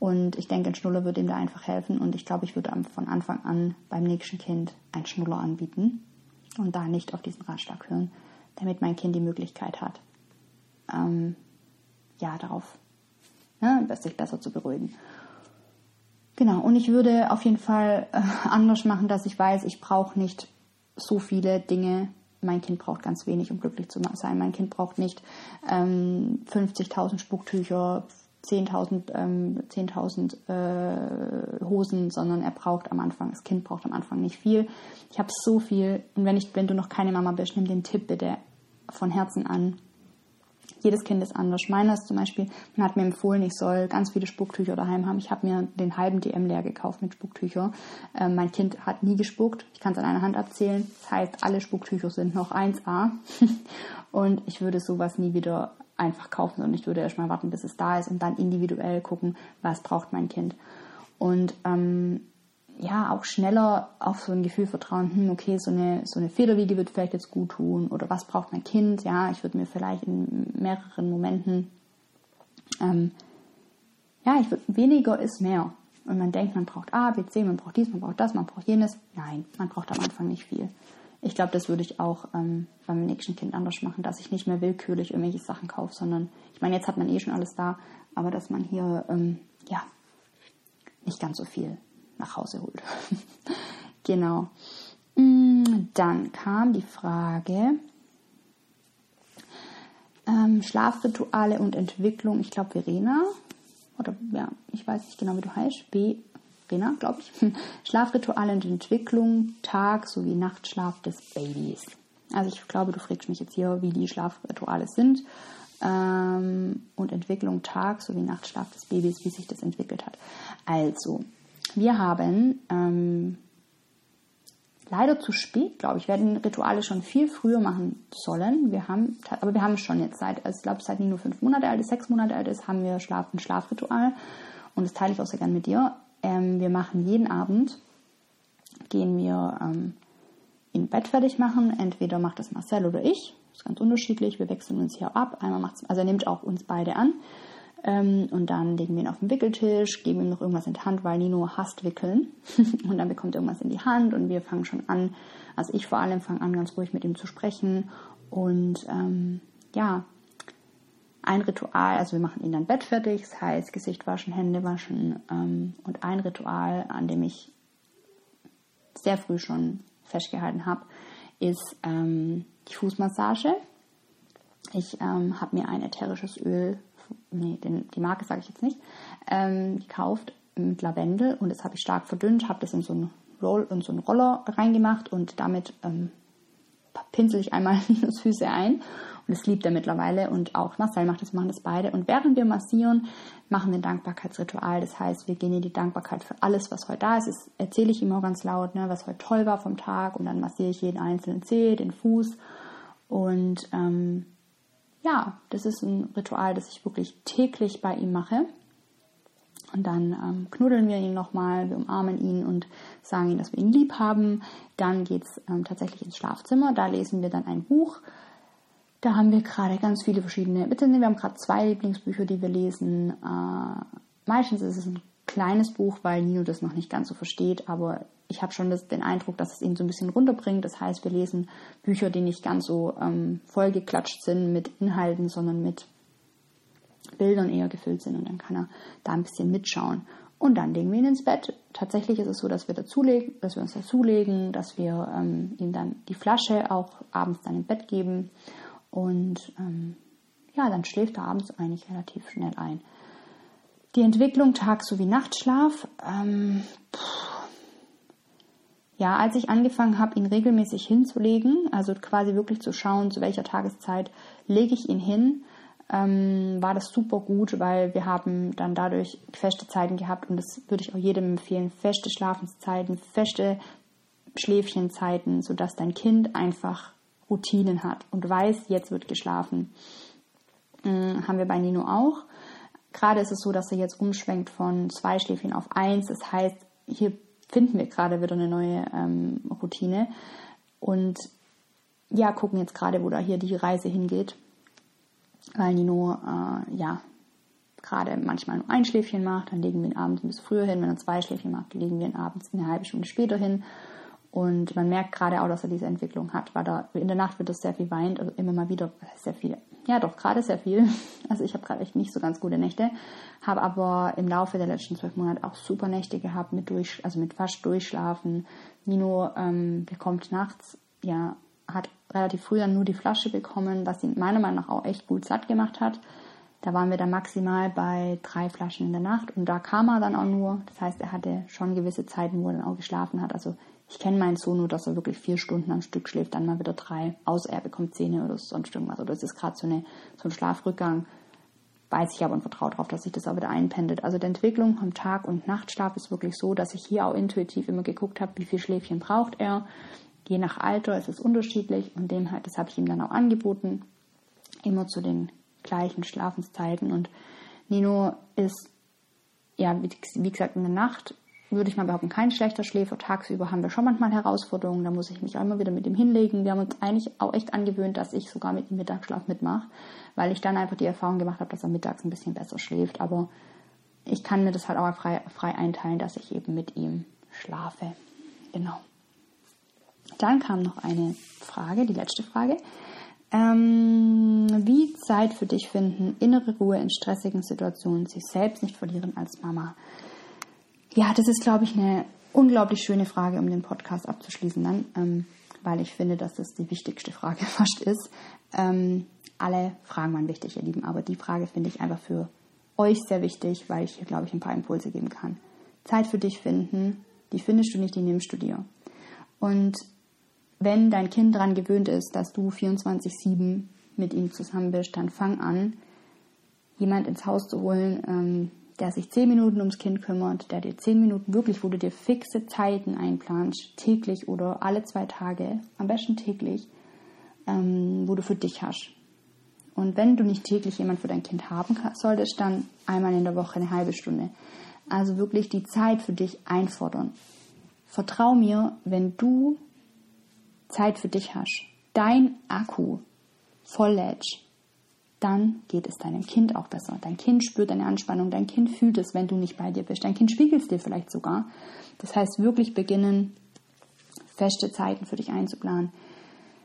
Und ich denke, ein Schnuller würde ihm da einfach helfen. Und ich glaube, ich würde von Anfang an beim nächsten Kind ein Schnuller anbieten und da nicht auf diesen Ratschlag hören, damit mein Kind die Möglichkeit hat, ähm, ja, darauf ne, sich besser zu beruhigen. Genau, und ich würde auf jeden Fall äh, anders machen, dass ich weiß, ich brauche nicht so viele Dinge. Mein Kind braucht ganz wenig, um glücklich zu sein. Mein Kind braucht nicht ähm, 50.000 Spucktücher, 10.000 ähm, 10 äh, Hosen, sondern er braucht am Anfang, das Kind braucht am Anfang nicht viel. Ich habe so viel und wenn, ich, wenn du noch keine Mama bist, nimm den Tipp bitte von Herzen an. Jedes Kind ist anders. Meiner ist zum Beispiel, man hat mir empfohlen, ich soll ganz viele Spucktücher daheim haben. Ich habe mir den halben DM leer gekauft mit Spucktücher. Ähm, mein Kind hat nie gespuckt. Ich kann es an einer Hand abzählen. Das heißt, alle Spucktücher sind noch 1A. und ich würde sowas nie wieder einfach kaufen, sondern ich würde erstmal warten, bis es da ist und dann individuell gucken, was braucht mein Kind. Und ähm, ja, auch schneller auf so ein Gefühl vertrauen, hm, okay, so eine, so eine Federwiege wird vielleicht jetzt gut tun oder was braucht mein Kind, ja, ich würde mir vielleicht in mehreren Momenten, ähm, ja, ich würde, weniger ist mehr. Und man denkt, man braucht A, B, C, man braucht dies, man braucht das, man braucht jenes. Nein, man braucht am Anfang nicht viel ich glaube, das würde ich auch ähm, beim nächsten Kind anders machen, dass ich nicht mehr willkürlich irgendwelche Sachen kaufe, sondern ich meine, jetzt hat man eh schon alles da, aber dass man hier ähm, ja nicht ganz so viel nach Hause holt. genau. Mm, dann kam die Frage ähm, Schlafrituale und Entwicklung. Ich glaube Verena oder ja, ich weiß nicht genau, wie du heißt. B Rena, glaube ich. Schlafrituale und Entwicklung, Tag- sowie Nachtschlaf des Babys. Also ich glaube, du fragst mich jetzt hier, wie die Schlafrituale sind ähm, und Entwicklung, Tag- sowie Nachtschlaf des Babys, wie sich das entwickelt hat. Also, wir haben ähm, leider zu spät, glaube ich. Wir hätten Rituale schon viel früher machen sollen. Wir haben, aber wir haben schon jetzt seit, also ich glaube, seit Nino fünf Monate alt ist, sechs Monate alt ist, haben wir Schlaf, ein Schlafritual. Und das teile ich auch sehr gerne mit dir. Ähm, wir machen jeden Abend, gehen wir ähm, in Bett fertig machen. Entweder macht das Marcel oder ich. Das ist ganz unterschiedlich. Wir wechseln uns hier ab. Einmal macht's, also er nimmt auch uns beide an. Ähm, und dann legen wir ihn auf den Wickeltisch, geben ihm noch irgendwas in die Hand, weil Nino hasst Wickeln. und dann bekommt er irgendwas in die Hand und wir fangen schon an, also ich vor allem fange an, ganz ruhig mit ihm zu sprechen. Und ähm, ja, ein Ritual, also wir machen ihn dann Bett fertig, das heißt Gesicht waschen, Hände waschen. Ähm, und ein Ritual, an dem ich sehr früh schon festgehalten habe, ist ähm, die Fußmassage. Ich ähm, habe mir ein ätherisches Öl, nee, den, die Marke sage ich jetzt nicht, ähm, gekauft mit Lavendel und das habe ich stark verdünnt, habe das in so einen Roll in so einen Roller reingemacht und damit ähm, pinsel ich einmal Ninos Füße ein. Und das liebt er mittlerweile und auch Marcel macht das, machen das beide. Und während wir massieren, machen wir ein Dankbarkeitsritual. Das heißt, wir gehen in die Dankbarkeit für alles, was heute da ist. Das erzähle ich ihm auch ganz laut, ne, was heute toll war vom Tag. Und dann massiere ich jeden einzelnen Zeh, den Fuß. Und ähm, ja, das ist ein Ritual, das ich wirklich täglich bei ihm mache. Und dann ähm, knuddeln wir ihn nochmal, wir umarmen ihn und sagen ihm, dass wir ihn lieb haben. Dann geht es ähm, tatsächlich ins Schlafzimmer. Da lesen wir dann ein Buch. Da haben wir gerade ganz viele verschiedene, bitte, wir haben gerade zwei Lieblingsbücher, die wir lesen. Äh, meistens ist es ein kleines Buch, weil Nino das noch nicht ganz so versteht, aber ich habe schon das, den Eindruck, dass es ihn so ein bisschen runterbringt. Das heißt, wir lesen Bücher, die nicht ganz so ähm, vollgeklatscht sind mit Inhalten, sondern mit Bildern eher gefüllt sind und dann kann er da ein bisschen mitschauen. Und dann legen wir ihn ins Bett. Tatsächlich ist es so, dass wir, dazulegen, dass wir uns dazulegen, dass wir ähm, ihm dann die Flasche auch abends dann im Bett geben. Und ähm, ja, dann schläft er abends eigentlich relativ schnell ein. Die Entwicklung Tag- sowie Nachtschlaf. Ähm, ja, als ich angefangen habe, ihn regelmäßig hinzulegen, also quasi wirklich zu schauen, zu welcher Tageszeit lege ich ihn hin, ähm, war das super gut, weil wir haben dann dadurch feste Zeiten gehabt und das würde ich auch jedem empfehlen, feste Schlafenszeiten, feste Schläfchenzeiten, sodass dein Kind einfach Routinen hat und weiß, jetzt wird geschlafen. Ähm, haben wir bei Nino auch. Gerade ist es so, dass er jetzt umschwenkt von zwei Schläfchen auf eins. Das heißt, hier finden wir gerade wieder eine neue ähm, Routine und ja, gucken jetzt gerade, wo da hier die Reise hingeht weil Nino äh, ja gerade manchmal nur ein Schläfchen macht, dann legen wir ihn abends ein bisschen früher hin. Wenn er zwei Schläfchen macht, legen wir ihn abends eine halbe Stunde später hin. Und man merkt gerade auch, dass er diese Entwicklung hat, weil da in der Nacht wird er sehr viel weint, also immer mal wieder sehr viel. Ja, doch, gerade sehr viel. Also ich habe gerade echt nicht so ganz gute Nächte, habe aber im Laufe der letzten zwölf Monate auch super Nächte gehabt mit durch, also mit fast Durchschlafen. Nino ähm, bekommt nachts ja hat relativ früh dann nur die Flasche bekommen, was ihn meiner Meinung nach auch echt gut satt gemacht hat. Da waren wir dann maximal bei drei Flaschen in der Nacht und da kam er dann auch nur. Das heißt, er hatte schon gewisse Zeiten, wo er dann auch geschlafen hat. Also ich kenne meinen Sohn nur, dass er wirklich vier Stunden am Stück schläft, dann mal wieder drei, außer er bekommt Zähne oder sonst irgendwas. Oder es ist gerade so, so ein Schlafrückgang. Weiß ich aber und vertraue darauf, dass sich das auch wieder einpendelt. Also die Entwicklung vom Tag- und Nachtschlaf ist wirklich so, dass ich hier auch intuitiv immer geguckt habe, wie viel Schläfchen braucht er. Je nach Alter ist es unterschiedlich und dem halt, das habe ich ihm dann auch angeboten, immer zu den gleichen Schlafenszeiten. Und Nino ist, ja, wie, wie gesagt, in der Nacht würde ich mal behaupten, kein schlechter Schläfer. Tagsüber haben wir schon manchmal Herausforderungen, da muss ich mich auch immer wieder mit ihm hinlegen. Wir haben uns eigentlich auch echt angewöhnt, dass ich sogar mit ihm Mittagsschlaf mitmache, weil ich dann einfach die Erfahrung gemacht habe, dass er mittags ein bisschen besser schläft. Aber ich kann mir das halt auch frei, frei einteilen, dass ich eben mit ihm schlafe. Genau. Dann kam noch eine Frage, die letzte Frage. Ähm, wie Zeit für dich finden, innere Ruhe in stressigen Situationen, sich selbst nicht verlieren als Mama? Ja, das ist, glaube ich, eine unglaublich schöne Frage, um den Podcast abzuschließen dann, ähm, weil ich finde, dass das die wichtigste Frage fast ist. Ähm, alle Fragen waren wichtig, ihr Lieben, aber die Frage finde ich einfach für euch sehr wichtig, weil ich hier, glaube ich, ein paar Impulse geben kann. Zeit für dich finden, die findest du nicht, die nimmst du dir. Und wenn dein Kind daran gewöhnt ist, dass du 24-7 mit ihm zusammen bist, dann fang an, jemand ins Haus zu holen, ähm, der sich 10 Minuten ums Kind kümmert, der dir 10 Minuten wirklich, wo du dir fixe Zeiten einplanst, täglich oder alle zwei Tage, am besten täglich, ähm, wo du für dich hast. Und wenn du nicht täglich jemand für dein Kind haben solltest, dann einmal in der Woche eine halbe Stunde. Also wirklich die Zeit für dich einfordern. Vertrau mir, wenn du Zeit für dich hast, dein Akku voll lädst, dann geht es deinem Kind auch besser. Dein Kind spürt deine Anspannung, dein Kind fühlt es, wenn du nicht bei dir bist. Dein Kind spiegelt es dir vielleicht sogar. Das heißt, wirklich beginnen, feste Zeiten für dich einzuplanen.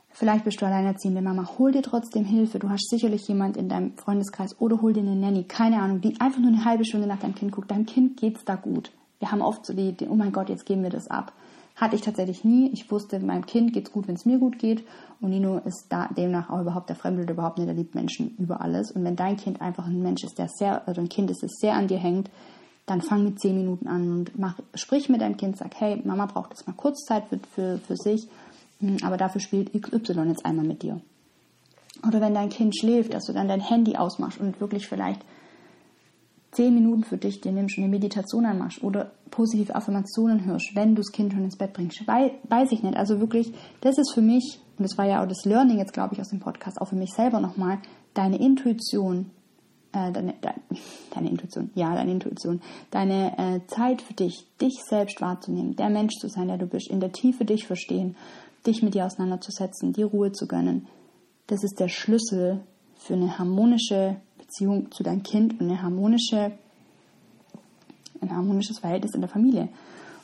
Vielleicht bist du alleinerziehende Mama, hol dir trotzdem Hilfe. Du hast sicherlich jemand in deinem Freundeskreis oder hol dir eine Nanny, keine Ahnung, die einfach nur eine halbe Stunde nach deinem Kind guckt. Deinem Kind geht's da gut. Wir haben oft so die Idee, oh mein Gott, jetzt geben wir das ab. Hatte ich tatsächlich nie. Ich wusste, meinem Kind geht's gut, wenn es mir gut geht. Und Nino ist da demnach auch überhaupt der Fremdbild überhaupt nicht. Der liebt Menschen über alles. Und wenn dein Kind einfach ein Mensch ist, der sehr, also ein Kind ist, das sehr an dir hängt, dann fang mit zehn Minuten an und mach, sprich mit deinem Kind, sag, hey, Mama braucht jetzt mal kurz Zeit für, für, für sich hm, aber dafür spielt XY jetzt einmal mit dir. Oder wenn dein Kind schläft, dass du dann dein Handy ausmachst und wirklich vielleicht zehn Minuten für dich dir nimmst und eine Meditation anmachst oder positive Affirmationen hörst, wenn du das Kind schon ins Bett bringst. Weiß ich nicht. Also wirklich, das ist für mich, und das war ja auch das Learning jetzt, glaube ich, aus dem Podcast, auch für mich selber nochmal, deine Intuition, äh, deine, deine, deine, Intuition, ja, deine Intuition, deine äh, Zeit für dich, dich selbst wahrzunehmen, der Mensch zu sein, der du bist, in der Tiefe dich verstehen dich mit dir auseinanderzusetzen, die Ruhe zu gönnen. Das ist der Schlüssel für eine harmonische Beziehung zu deinem Kind und eine harmonische, ein harmonisches Verhältnis in der Familie.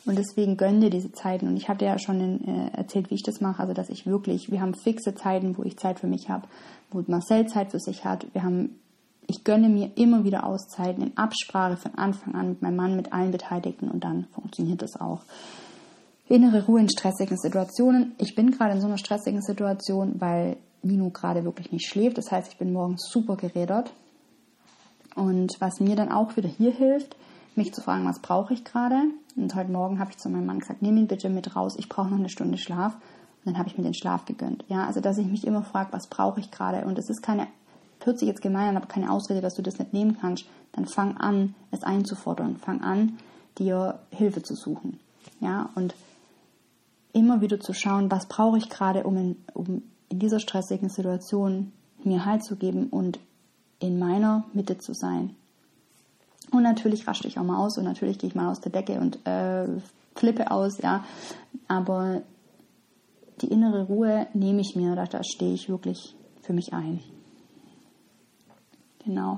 Und deswegen gönn dir diese Zeiten. Und ich hatte ja schon in, äh, erzählt, wie ich das mache. Also, dass ich wirklich, wir haben fixe Zeiten, wo ich Zeit für mich habe, wo Marcel Zeit für sich hat. Wir haben, ich gönne mir immer wieder Auszeiten in Absprache von Anfang an mit meinem Mann, mit allen Beteiligten und dann funktioniert das auch innere Ruhe in stressigen Situationen. Ich bin gerade in so einer stressigen Situation, weil Nino gerade wirklich nicht schläft. Das heißt, ich bin morgens super gerädert. Und was mir dann auch wieder hier hilft, mich zu fragen, was brauche ich gerade? Und heute Morgen habe ich zu meinem Mann gesagt, nimm ihn bitte mit raus, ich brauche noch eine Stunde Schlaf. Und dann habe ich mir den Schlaf gegönnt. Ja, also dass ich mich immer frage, was brauche ich gerade? Und es ist keine, hört sich jetzt gemein an, aber keine Ausrede, dass du das nicht nehmen kannst. Dann fang an, es einzufordern. Fang an, dir Hilfe zu suchen. Ja, und immer wieder zu schauen, was brauche ich gerade, um in, um in dieser stressigen Situation mir Halt zu geben und in meiner Mitte zu sein. Und natürlich rasche ich auch mal aus und natürlich gehe ich mal aus der Decke und äh, flippe aus, ja. Aber die innere Ruhe nehme ich mir, da, da stehe ich wirklich für mich ein. Genau.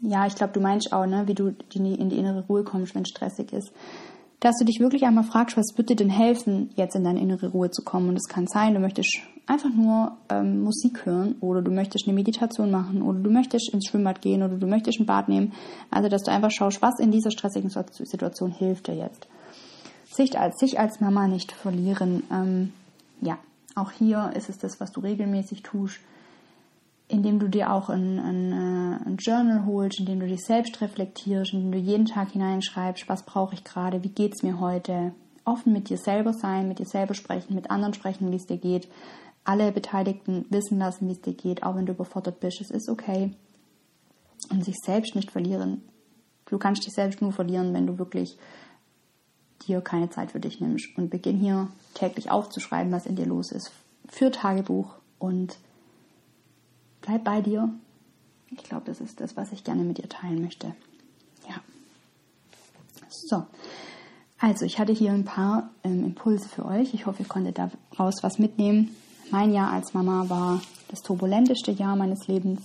Ja, ich glaube, du meinst auch, ne, wie du in die innere Ruhe kommst, wenn es stressig ist dass du dich wirklich einmal fragst, was wird dir denn helfen, jetzt in deine innere Ruhe zu kommen. Und es kann sein, du möchtest einfach nur ähm, Musik hören oder du möchtest eine Meditation machen oder du möchtest ins Schwimmbad gehen oder du möchtest ein Bad nehmen. Also, dass du einfach schaust, was in dieser stressigen Situation hilft dir jetzt. Sich als, sich als Mama nicht verlieren. Ähm, ja, auch hier ist es das, was du regelmäßig tust indem du dir auch ein, ein, äh, ein, Journal holst, indem du dich selbst reflektierst, indem du jeden Tag hineinschreibst, was brauche ich gerade, wie geht es mir heute. Offen mit dir selber sein, mit dir selber sprechen, mit anderen sprechen, wie es dir geht. Alle Beteiligten wissen lassen, wie es dir geht, auch wenn du überfordert bist. Es ist okay. Und sich selbst nicht verlieren. Du kannst dich selbst nur verlieren, wenn du wirklich dir keine Zeit für dich nimmst. Und beginn hier täglich aufzuschreiben, was in dir los ist. Für Tagebuch und bleib bei dir. Ich glaube, das ist das, was ich gerne mit dir teilen möchte. Ja. So. Also, ich hatte hier ein paar ähm, Impulse für euch. Ich hoffe, ihr konntet daraus was mitnehmen. Mein Jahr als Mama war das turbulenteste Jahr meines Lebens,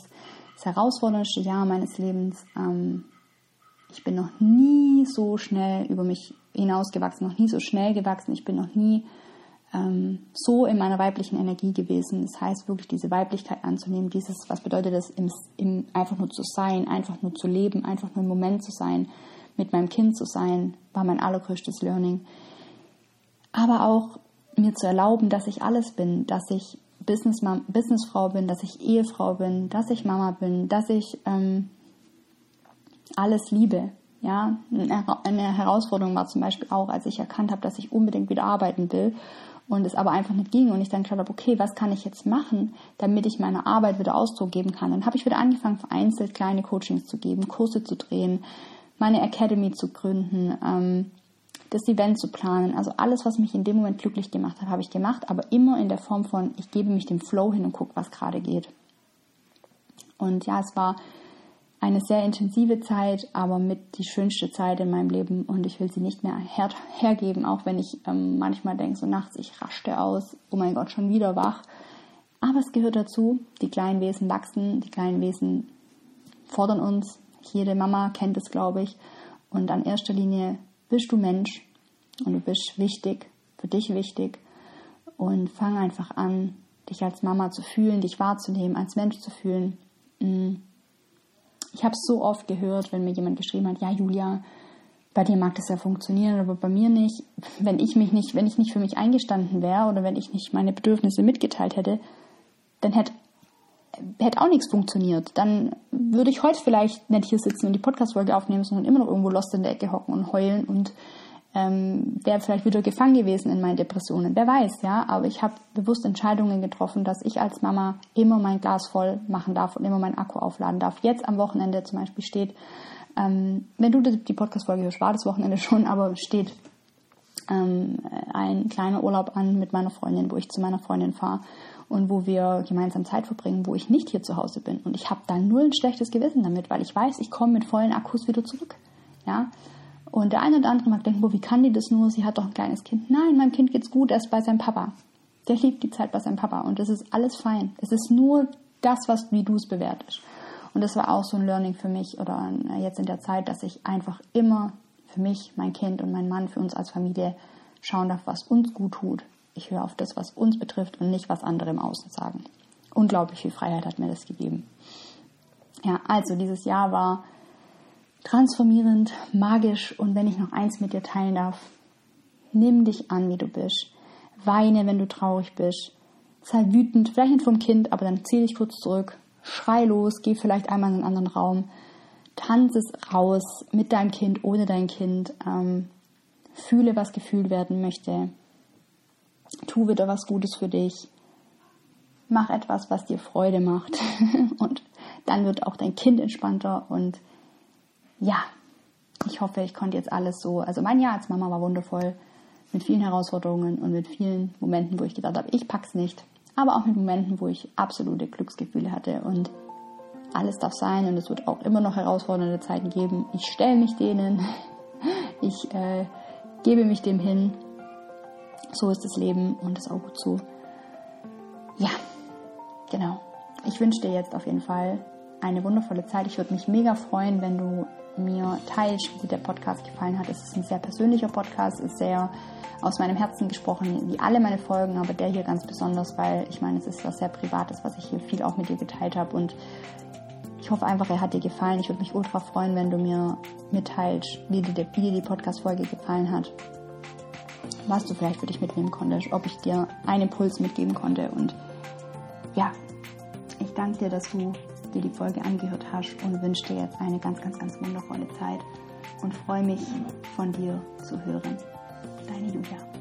das herausforderndste Jahr meines Lebens. Ähm, ich bin noch nie so schnell über mich hinausgewachsen, noch nie so schnell gewachsen. Ich bin noch nie ähm, so in meiner weiblichen Energie gewesen. Das heißt, wirklich diese Weiblichkeit anzunehmen, dieses, was bedeutet das, im, im, einfach nur zu sein, einfach nur zu leben, einfach nur im Moment zu sein, mit meinem Kind zu sein, war mein allergrößtes Learning. Aber auch mir zu erlauben, dass ich alles bin, dass ich Business Businessfrau bin, dass ich Ehefrau bin, dass ich Mama bin, dass ich ähm, alles liebe. Ja, eine Herausforderung war zum Beispiel auch, als ich erkannt habe, dass ich unbedingt wieder arbeiten will und es aber einfach nicht ging und ich dann geschaut habe, okay, was kann ich jetzt machen, damit ich meiner Arbeit wieder Ausdruck geben kann. Dann habe ich wieder angefangen, vereinzelt kleine Coachings zu geben, Kurse zu drehen, meine Academy zu gründen, ähm, das Event zu planen. Also alles, was mich in dem Moment glücklich gemacht hat, habe ich gemacht, aber immer in der Form von, ich gebe mich dem Flow hin und gucke, was gerade geht. Und ja, es war eine sehr intensive Zeit, aber mit die schönste Zeit in meinem Leben und ich will sie nicht mehr her hergeben, auch wenn ich ähm, manchmal denke, so nachts, ich raschte aus, oh mein Gott, schon wieder wach. Aber es gehört dazu, die kleinen Wesen wachsen, die kleinen Wesen fordern uns. Jede Mama kennt es, glaube ich. Und an erster Linie bist du Mensch und du bist wichtig, für dich wichtig. Und fang einfach an, dich als Mama zu fühlen, dich wahrzunehmen, als Mensch zu fühlen. Mm. Ich habe es so oft gehört, wenn mir jemand geschrieben hat, ja Julia, bei dir mag das ja funktionieren, aber bei mir nicht. Wenn ich mich nicht, wenn ich nicht für mich eingestanden wäre oder wenn ich nicht meine Bedürfnisse mitgeteilt hätte, dann hätte hätte auch nichts funktioniert. Dann würde ich heute vielleicht nicht hier sitzen und die Podcast-Folge aufnehmen, sondern immer noch irgendwo lost in der Ecke hocken und heulen und ähm, wäre vielleicht wieder gefangen gewesen in meinen Depressionen. Wer weiß, ja. Aber ich habe bewusst Entscheidungen getroffen, dass ich als Mama immer mein Glas voll machen darf und immer meinen Akku aufladen darf. Jetzt am Wochenende zum Beispiel steht, ähm, wenn du die Podcast-Folge hörst, war das Wochenende schon, aber steht ähm, ein kleiner Urlaub an mit meiner Freundin, wo ich zu meiner Freundin fahre und wo wir gemeinsam Zeit verbringen, wo ich nicht hier zu Hause bin. Und ich habe da null ein schlechtes Gewissen damit, weil ich weiß, ich komme mit vollen Akkus wieder zurück. Ja. Und der eine oder andere mag denken, wie kann die das nur? Sie hat doch ein kleines Kind. Nein, meinem Kind geht's gut, er ist bei seinem Papa. Der liebt die Zeit bei seinem Papa und das ist alles fein. Es ist nur das, was wie du es bewertest. Und das war auch so ein Learning für mich oder jetzt in der Zeit, dass ich einfach immer für mich, mein Kind und mein Mann, für uns als Familie schauen darf, was uns gut tut. Ich höre auf das, was uns betrifft und nicht, was andere im Außen sagen. Unglaublich viel Freiheit hat mir das gegeben. Ja, also dieses Jahr war transformierend, magisch und wenn ich noch eins mit dir teilen darf, nimm dich an, wie du bist. Weine, wenn du traurig bist. Sei wütend, vielleicht nicht vom Kind, aber dann zieh dich kurz zurück. Schrei los, geh vielleicht einmal in einen anderen Raum. Tanz es raus mit deinem Kind, ohne dein Kind. Ähm, fühle, was gefühlt werden möchte. Tu wieder was Gutes für dich. Mach etwas, was dir Freude macht. und dann wird auch dein Kind entspannter und ja, ich hoffe, ich konnte jetzt alles so. Also mein Jahr als Mama war wundervoll, mit vielen Herausforderungen und mit vielen Momenten, wo ich gedacht habe, ich pack's nicht. Aber auch mit Momenten, wo ich absolute Glücksgefühle hatte und alles darf sein und es wird auch immer noch herausfordernde Zeiten geben. Ich stelle mich denen, ich äh, gebe mich dem hin. So ist das Leben und das auch gut so. Ja, genau. Ich wünsche dir jetzt auf jeden Fall eine wundervolle Zeit. Ich würde mich mega freuen, wenn du mir teilst, wie der Podcast gefallen hat. Es ist ein sehr persönlicher Podcast, ist sehr aus meinem Herzen gesprochen, wie alle meine Folgen, aber der hier ganz besonders, weil ich meine, es ist was sehr Privates, was ich hier viel auch mit dir geteilt habe und ich hoffe einfach, er hat dir gefallen. Ich würde mich ultra freuen, wenn du mir mitteilst, wie dir die Podcast-Folge gefallen hat. Was du vielleicht für dich mitnehmen konntest, ob ich dir einen Impuls mitgeben konnte und ja, ich danke dir, dass du dir die Folge angehört hast und wünsche dir jetzt eine ganz, ganz, ganz wundervolle Zeit und freue mich von dir zu hören. Deine Julia.